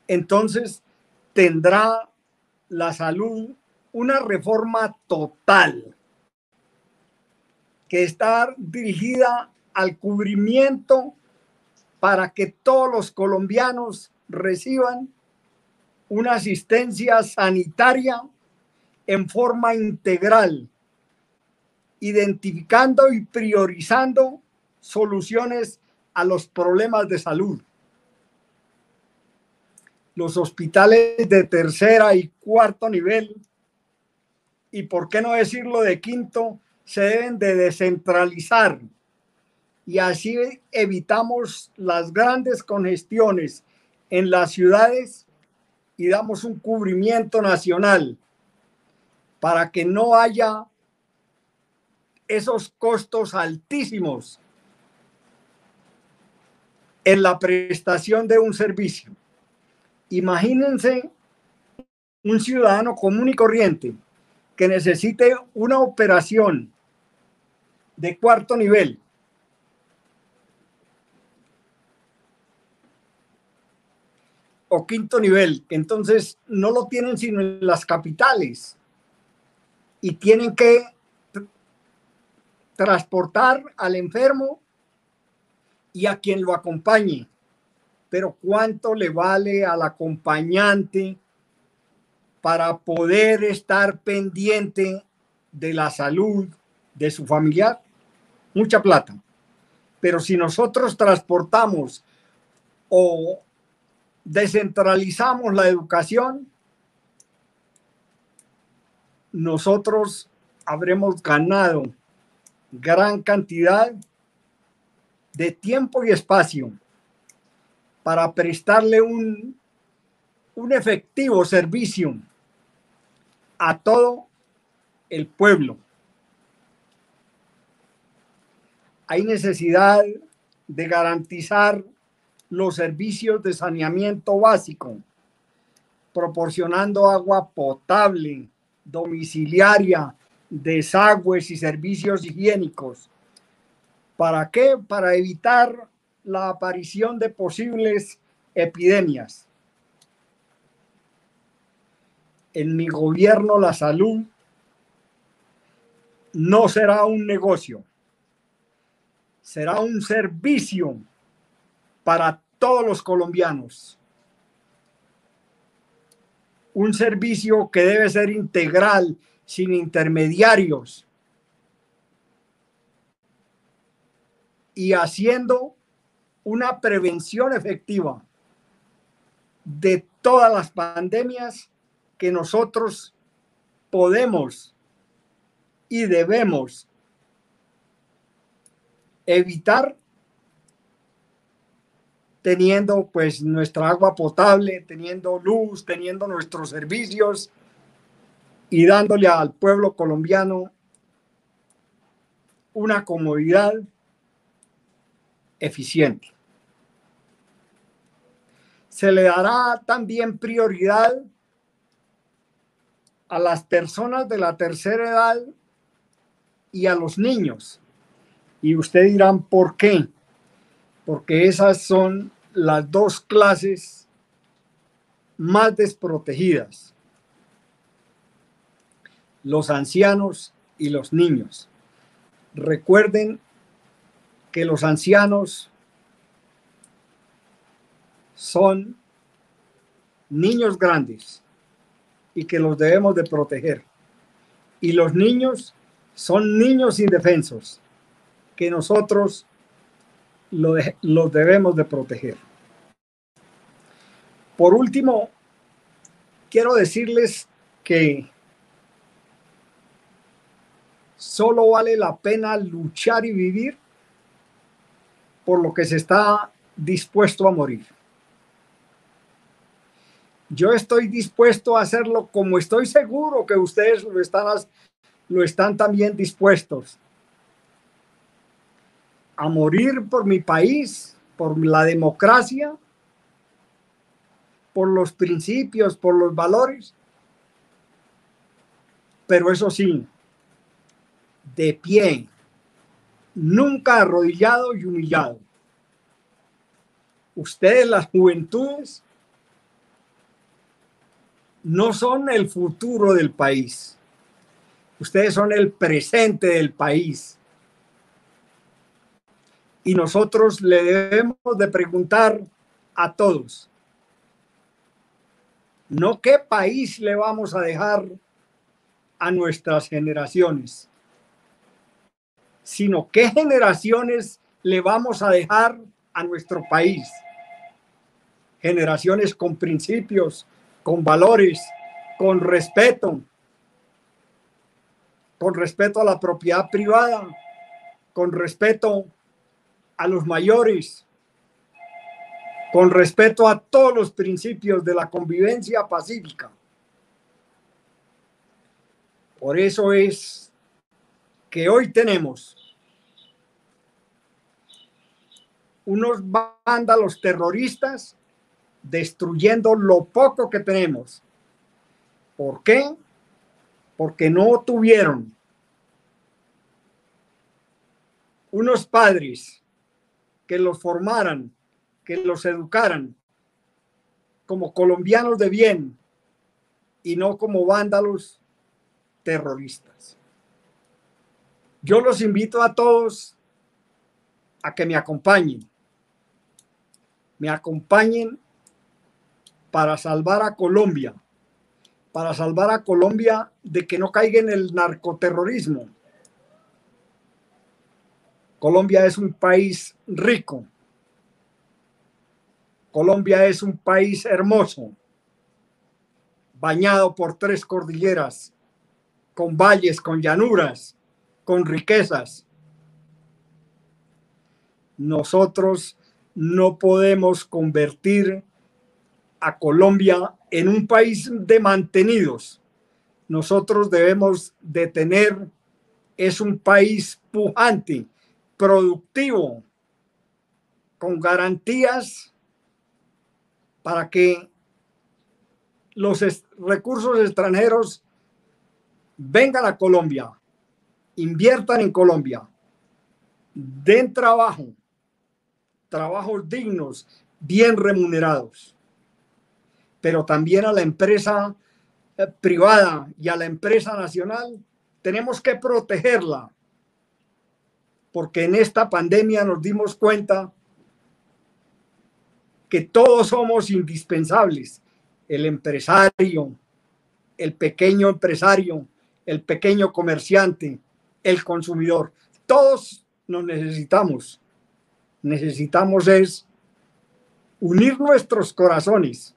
[SPEAKER 2] Entonces tendrá la salud una reforma total que está dirigida al cubrimiento para que todos los colombianos reciban una asistencia sanitaria en forma integral, identificando y priorizando soluciones a los problemas de salud. Los hospitales de tercera y cuarto nivel, y por qué no decirlo de quinto, se deben de descentralizar y así evitamos las grandes congestiones en las ciudades y damos un cubrimiento nacional para que no haya esos costos altísimos en la prestación de un servicio. Imagínense un ciudadano común y corriente que necesite una operación de cuarto nivel. O quinto nivel, entonces no lo tienen sino en las capitales y tienen que transportar al enfermo y a quien lo acompañe. Pero ¿cuánto le vale al acompañante para poder estar pendiente de la salud de su familiar? mucha plata. Pero si nosotros transportamos o descentralizamos la educación, nosotros habremos ganado gran cantidad de tiempo y espacio para prestarle un, un efectivo servicio a todo el pueblo. hay necesidad de garantizar los servicios de saneamiento básico, proporcionando agua potable, domiciliaria, desagües y servicios higiénicos. ¿Para qué? Para evitar la aparición de posibles epidemias. En mi gobierno la salud no será un negocio será un servicio para todos los colombianos. Un servicio que debe ser integral, sin intermediarios. Y haciendo una prevención efectiva de todas las pandemias que nosotros podemos y debemos evitar teniendo pues nuestra agua potable, teniendo luz, teniendo nuestros servicios y dándole al pueblo colombiano una comodidad eficiente. Se le dará también prioridad a las personas de la tercera edad y a los niños y ustedes dirán, ¿por qué? Porque esas son las dos clases más desprotegidas. Los ancianos y los niños. Recuerden que los ancianos son niños grandes y que los debemos de proteger. Y los niños son niños indefensos que nosotros los debemos de proteger. Por último, quiero decirles que solo vale la pena luchar y vivir por lo que se está dispuesto a morir. Yo estoy dispuesto a hacerlo como estoy seguro que ustedes lo están, lo están también dispuestos a morir por mi país, por la democracia por los principios, por los valores, pero eso sí, de pie, nunca arrodillado y humillado. Ustedes, las juventudes, no son el futuro del país. Ustedes son el presente del país. Y nosotros le debemos de preguntar a todos, no qué país le vamos a dejar a nuestras generaciones, sino qué generaciones le vamos a dejar a nuestro país. Generaciones con principios, con valores, con respeto, con respeto a la propiedad privada, con respeto a los mayores, con respeto a todos los principios de la convivencia pacífica. Por eso es que hoy tenemos unos vándalos terroristas destruyendo lo poco que tenemos. ¿Por qué? Porque no tuvieron unos padres que los formaran, que los educaran como colombianos de bien y no como vándalos terroristas. Yo los invito a todos a que me acompañen. Me acompañen para salvar a Colombia, para salvar a Colombia de que no caiga en el narcoterrorismo. Colombia es un país rico. Colombia es un país hermoso, bañado por tres cordilleras, con valles, con llanuras, con riquezas. Nosotros no podemos convertir a Colombia en un país de mantenidos. Nosotros debemos de tener, es un país pujante, productivo, con garantías para que los recursos extranjeros vengan a Colombia, inviertan en Colombia, den trabajo, trabajos dignos, bien remunerados pero también a la empresa eh, privada y a la empresa nacional, tenemos que protegerla, porque en esta pandemia nos dimos cuenta que todos somos indispensables, el empresario, el pequeño empresario, el pequeño comerciante, el consumidor, todos nos necesitamos. Necesitamos es unir nuestros corazones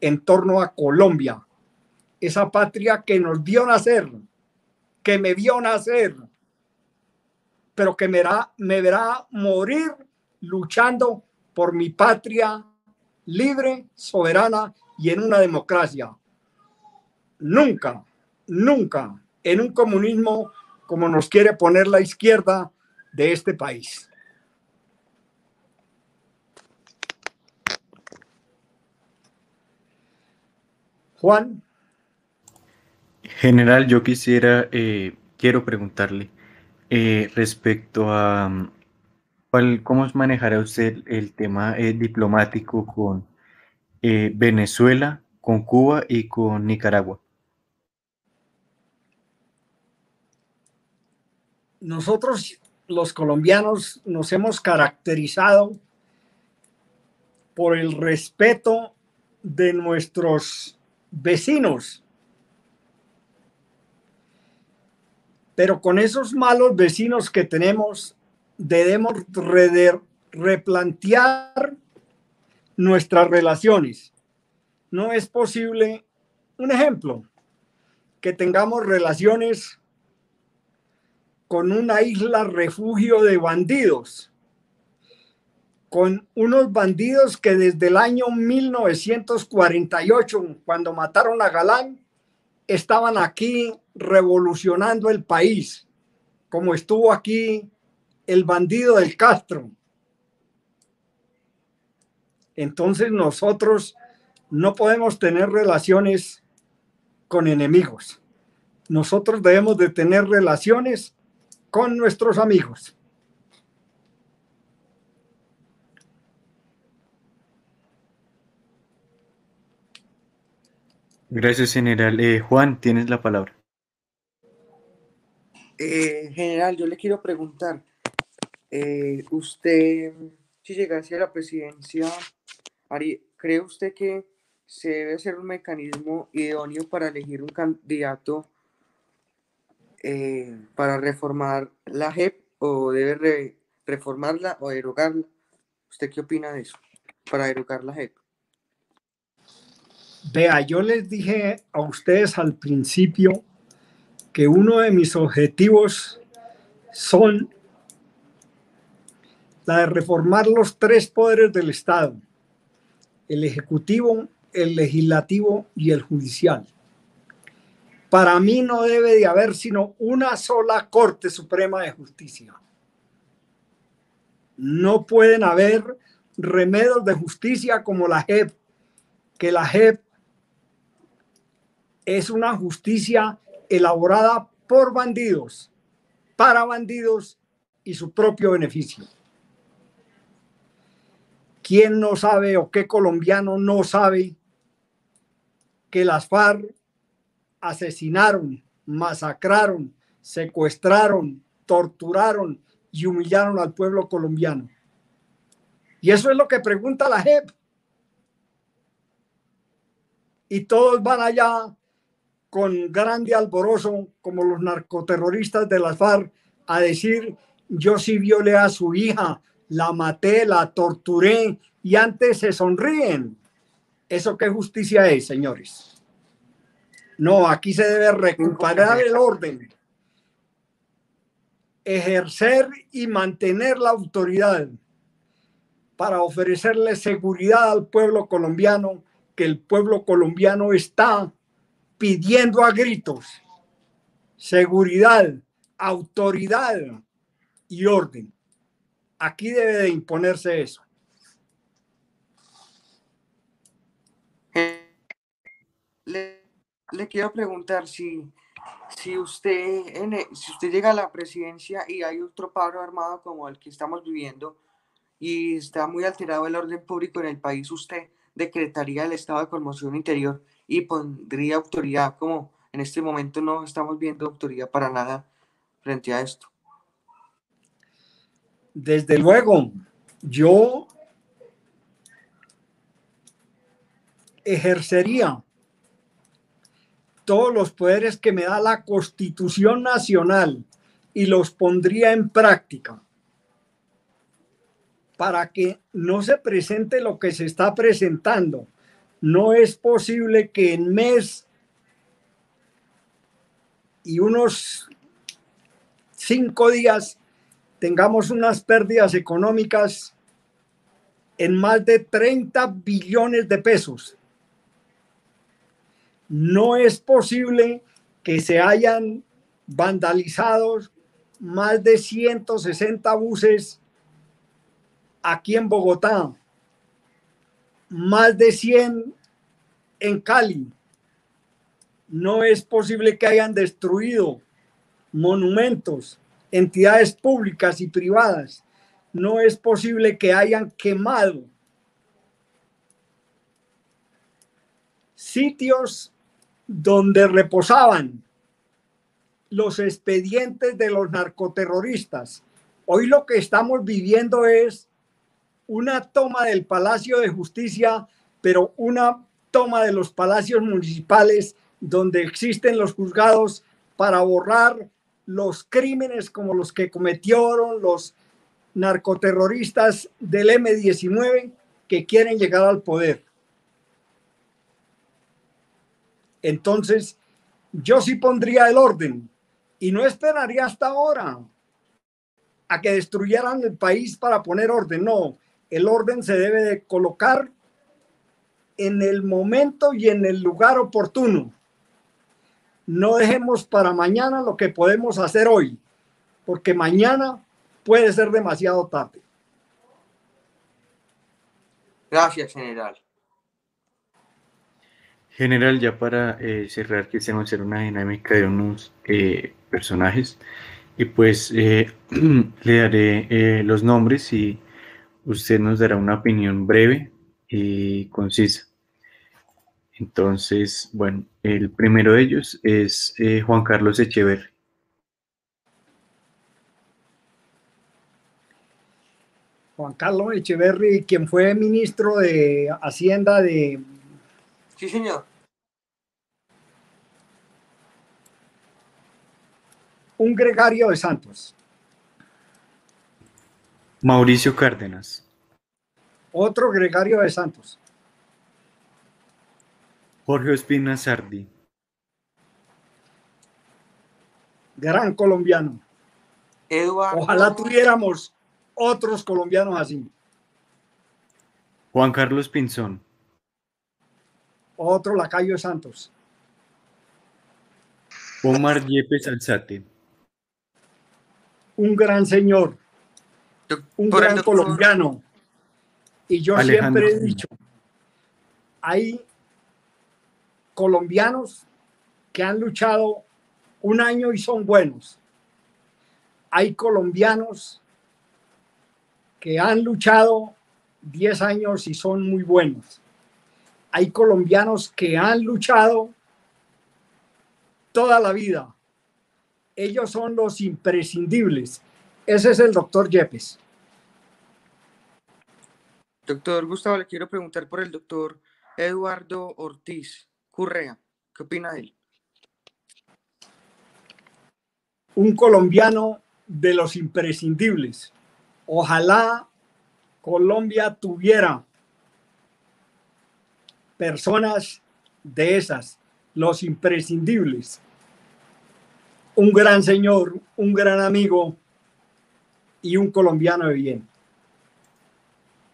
[SPEAKER 2] en torno a Colombia, esa patria que nos vio nacer, que me vio nacer, pero que me verá, me verá morir luchando por mi patria libre, soberana y en una democracia. Nunca, nunca en un comunismo como nos quiere poner la izquierda de este país. Juan.
[SPEAKER 1] General, yo quisiera, eh, quiero preguntarle eh, respecto a mm, cuál, cómo manejará usted el tema eh, diplomático con Venezuela, con Cuba y con Nicaragua.
[SPEAKER 2] Nosotros, los colombianos, nos hemos caracterizado por el respeto de nuestros vecinos. Pero con esos malos vecinos que tenemos, debemos replantear nuestras relaciones. No es posible, un ejemplo, que tengamos relaciones con una isla refugio de bandidos con unos bandidos que desde el año 1948, cuando mataron a Galán, estaban aquí revolucionando el país, como estuvo aquí el bandido del Castro. Entonces nosotros no podemos tener relaciones con enemigos. Nosotros debemos de tener relaciones con nuestros amigos.
[SPEAKER 1] Gracias, general. Eh, Juan, tienes la palabra.
[SPEAKER 3] Eh, general, yo le quiero preguntar, eh, usted, si llegase a la presidencia, ¿cree usted que se debe hacer un mecanismo idóneo para elegir un candidato eh, para reformar la JEP o debe reformarla o derogarla? ¿Usted qué opina de eso? Para derogar la JEP.
[SPEAKER 2] Vea, yo les dije a ustedes al principio que uno de mis objetivos son la de reformar los tres poderes del Estado, el ejecutivo, el legislativo y el judicial. Para mí no debe de haber sino una sola Corte Suprema de Justicia. No pueden haber remedios de justicia como la JEP, que la JEP es una justicia elaborada por bandidos, para bandidos y su propio beneficio. ¿Quién no sabe o qué colombiano no sabe que las FARC asesinaron, masacraron, secuestraron, torturaron y humillaron al pueblo colombiano? Y eso es lo que pregunta la JEP. Y todos van allá con grande alborozo, como los narcoterroristas de las FARC, a decir, yo sí violé a su hija, la maté, la torturé, y antes se sonríen. ¿Eso qué justicia es, señores? No, aquí se debe recuperar el orden, ejercer y mantener la autoridad para ofrecerle seguridad al pueblo colombiano, que el pueblo colombiano está pidiendo a gritos seguridad, autoridad y orden. Aquí debe de imponerse eso.
[SPEAKER 3] Le, quiero preguntar si, si, usted, si usted llega a la presidencia y hay otro paro armado como el que estamos viviendo y está muy alterado el orden público en el país, ¿usted decretaría el estado de conmoción interior y pondría autoridad, como en este momento no estamos viendo autoridad para nada frente a esto.
[SPEAKER 2] Desde luego, yo ejercería todos los poderes que me da la Constitución Nacional y los pondría en práctica para que no se presente lo que se está presentando, no es posible que en mes y unos cinco días tengamos unas pérdidas económicas en más de 30 billones de pesos. No es posible que se hayan vandalizado más de 160 buses aquí en Bogotá más de 100 en Cali. No es posible que hayan destruido monumentos, entidades públicas y privadas. No es posible que hayan quemado sitios donde reposaban los expedientes de los narcoterroristas. Hoy lo que estamos viviendo es una toma del Palacio de Justicia, pero una toma de los palacios municipales donde existen los juzgados para borrar los crímenes como los que cometieron los narcoterroristas del M-19 que quieren llegar al poder. Entonces, yo sí pondría el orden y no esperaría hasta ahora a que destruyeran el país para poner orden. No, el orden se debe de colocar en el momento y en el lugar oportuno. No dejemos para mañana lo que podemos hacer hoy, porque mañana puede ser demasiado tarde.
[SPEAKER 3] Gracias, general.
[SPEAKER 1] General, ya para eh, cerrar, quisiéramos hacer una dinámica de unos eh, personajes y pues eh, (clears throat) le daré los nombres y usted nos dará una opinión breve y concisa. Entonces, bueno, el primero de ellos es Juan Carlos Echeverri.
[SPEAKER 2] Juan Carlos Echeverri, quien fue ministro de Hacienda de
[SPEAKER 3] Sí, señor.
[SPEAKER 2] Un gregario de Santos.
[SPEAKER 1] Mauricio Cárdenas.
[SPEAKER 2] Otro gregario de Santos.
[SPEAKER 1] Jorge Espina Sardi.
[SPEAKER 2] Gran colombiano.
[SPEAKER 3] Eduardo.
[SPEAKER 2] Ojalá tuviéramos otros colombianos así.
[SPEAKER 1] Juan Carlos Pinzón
[SPEAKER 2] otro lacayo Santos.
[SPEAKER 1] Omar Yepes Alzate.
[SPEAKER 2] Un gran señor, un gran colombiano. Y yo siempre he dicho, hay colombianos que han luchado un año y son buenos. Hay colombianos que han luchado 10 años y son muy buenos hay colombianos que han luchado toda la vida. Ellos son los imprescindibles. Ese es el doctor Yepes.
[SPEAKER 3] Doctor Gustavo, le quiero preguntar por el doctor Eduardo Ortiz Currea. ¿Qué opina de él?
[SPEAKER 2] Un colombiano de los imprescindibles. Ojalá Colombia tuviera personas de esas, los imprescindibles. Un gran señor, un gran amigo y un colombiano de bien.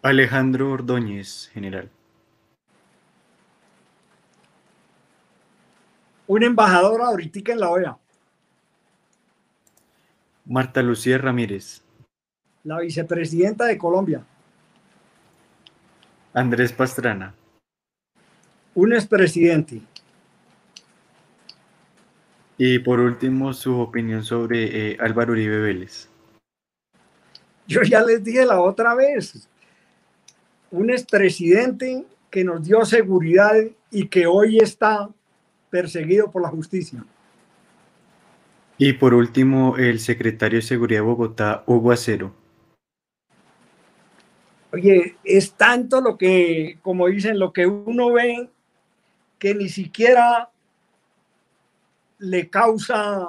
[SPEAKER 1] Alejandro Ordóñez, general.
[SPEAKER 2] Un embajador ahorita en la OEA.
[SPEAKER 1] Marta Lucía Ramírez.
[SPEAKER 2] La vicepresidenta de Colombia.
[SPEAKER 1] Andrés Pastrana
[SPEAKER 2] un expresidente.
[SPEAKER 1] Y por último, su opinión sobre eh, Álvaro Uribe Vélez. (laughs)
[SPEAKER 2] Yo ya les dije la otra vez, un expresidente que nos dio seguridad y que hoy está perseguido por la justicia.
[SPEAKER 1] Y por último, el secretario de Seguridad de Bogotá, Hugo Acero.
[SPEAKER 2] Oye, es tanto lo que, como dicen, lo que uno ve que ni siquiera le causa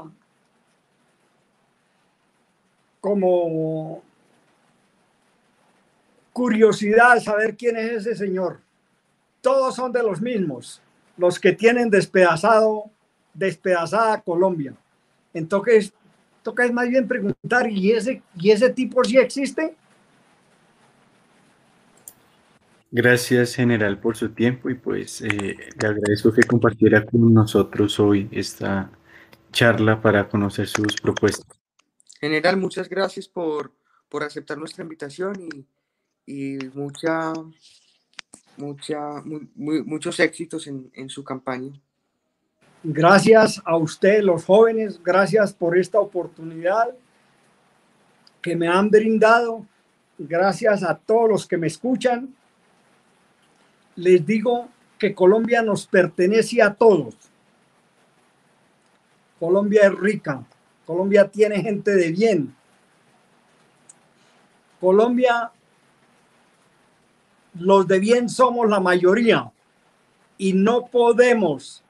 [SPEAKER 2] como curiosidad saber quién es ese señor. Todos son de los mismos, los que tienen despedazado, despedazada Colombia. Entonces, toca es más bien preguntar, ¿y ese, ¿y ese tipo sí existe?
[SPEAKER 1] Gracias, general, por su tiempo y pues eh, le agradezco que compartiera con nosotros hoy esta charla para conocer sus propuestas.
[SPEAKER 3] General, muchas gracias por, por aceptar nuestra invitación y, y mucha, mucha, muchos éxitos en, en su campaña.
[SPEAKER 2] Gracias a usted, los jóvenes, gracias por esta oportunidad que me han brindado. Gracias a todos los que me escuchan les digo que Colombia nos pertenece a todos. Colombia es rica, Colombia tiene gente de bien. Colombia, los de bien somos la mayoría y no podemos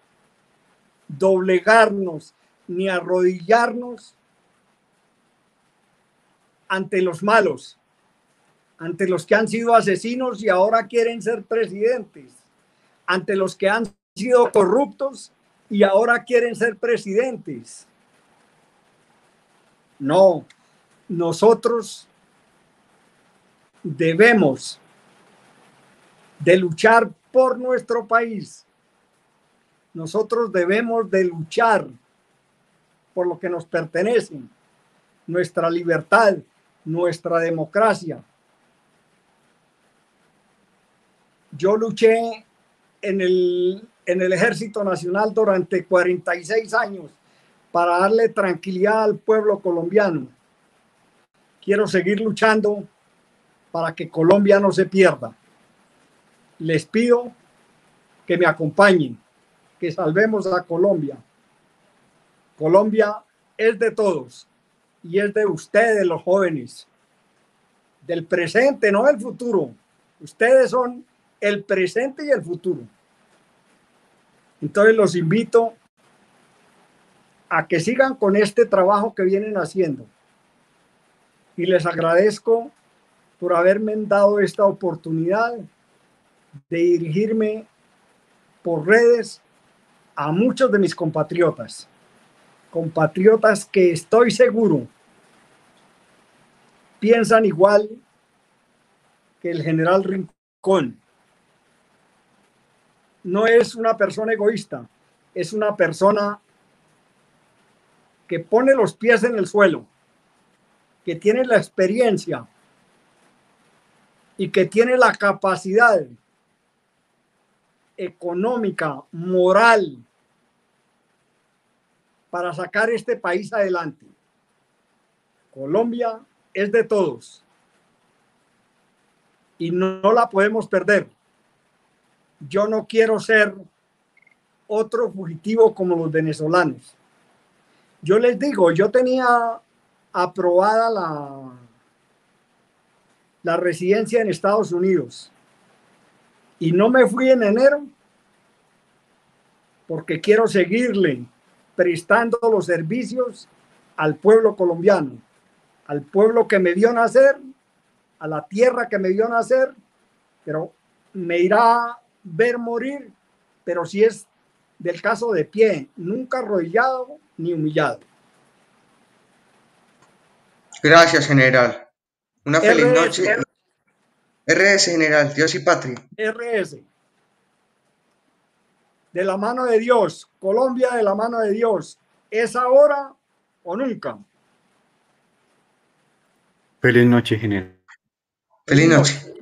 [SPEAKER 2] doblegarnos ni arrodillarnos ante los malos ante los que han sido asesinos y ahora quieren ser presidentes, ante los que han sido corruptos y ahora quieren ser presidentes. No, nosotros debemos de luchar por nuestro país. Nosotros debemos de luchar por lo que nos pertenece, nuestra libertad, nuestra democracia Yo luché en el, en el Ejército Nacional durante 46 años para darle tranquilidad al pueblo colombiano. Quiero seguir luchando para que Colombia no se pierda. Les pido que me acompañen, que salvemos a Colombia. Colombia es de todos y es de ustedes los jóvenes, del presente, no del futuro. Ustedes son el presente y el futuro. Entonces los invito a que sigan con este trabajo que vienen haciendo. Y les agradezco por haberme dado esta oportunidad de dirigirme por redes a muchos de mis compatriotas, compatriotas que estoy seguro piensan igual que el general Rincón. No es una persona egoísta, es una persona que pone los pies en el suelo, que tiene la experiencia y que tiene la capacidad económica, moral, para sacar este país adelante. Colombia es de todos y no, la podemos perder. Yo no quiero ser otro fugitivo como los venezolanos. Yo les digo, yo tenía aprobada la, la residencia en Estados Unidos y no me fui en enero porque quiero seguirle prestando los servicios al pueblo colombiano, al pueblo que me vio nacer, a la tierra que me vio nacer, pero me irá a ver morir, pero si es del caso de pie, nunca arrodillado ni humillado.
[SPEAKER 3] Gracias, general. Una feliz noche. RS, general, Dios y patria.
[SPEAKER 2] RS. De la mano de Dios, Colombia de la mano de Dios. ¿Es ahora o nunca?
[SPEAKER 1] Feliz noche, general.
[SPEAKER 3] Feliz noche.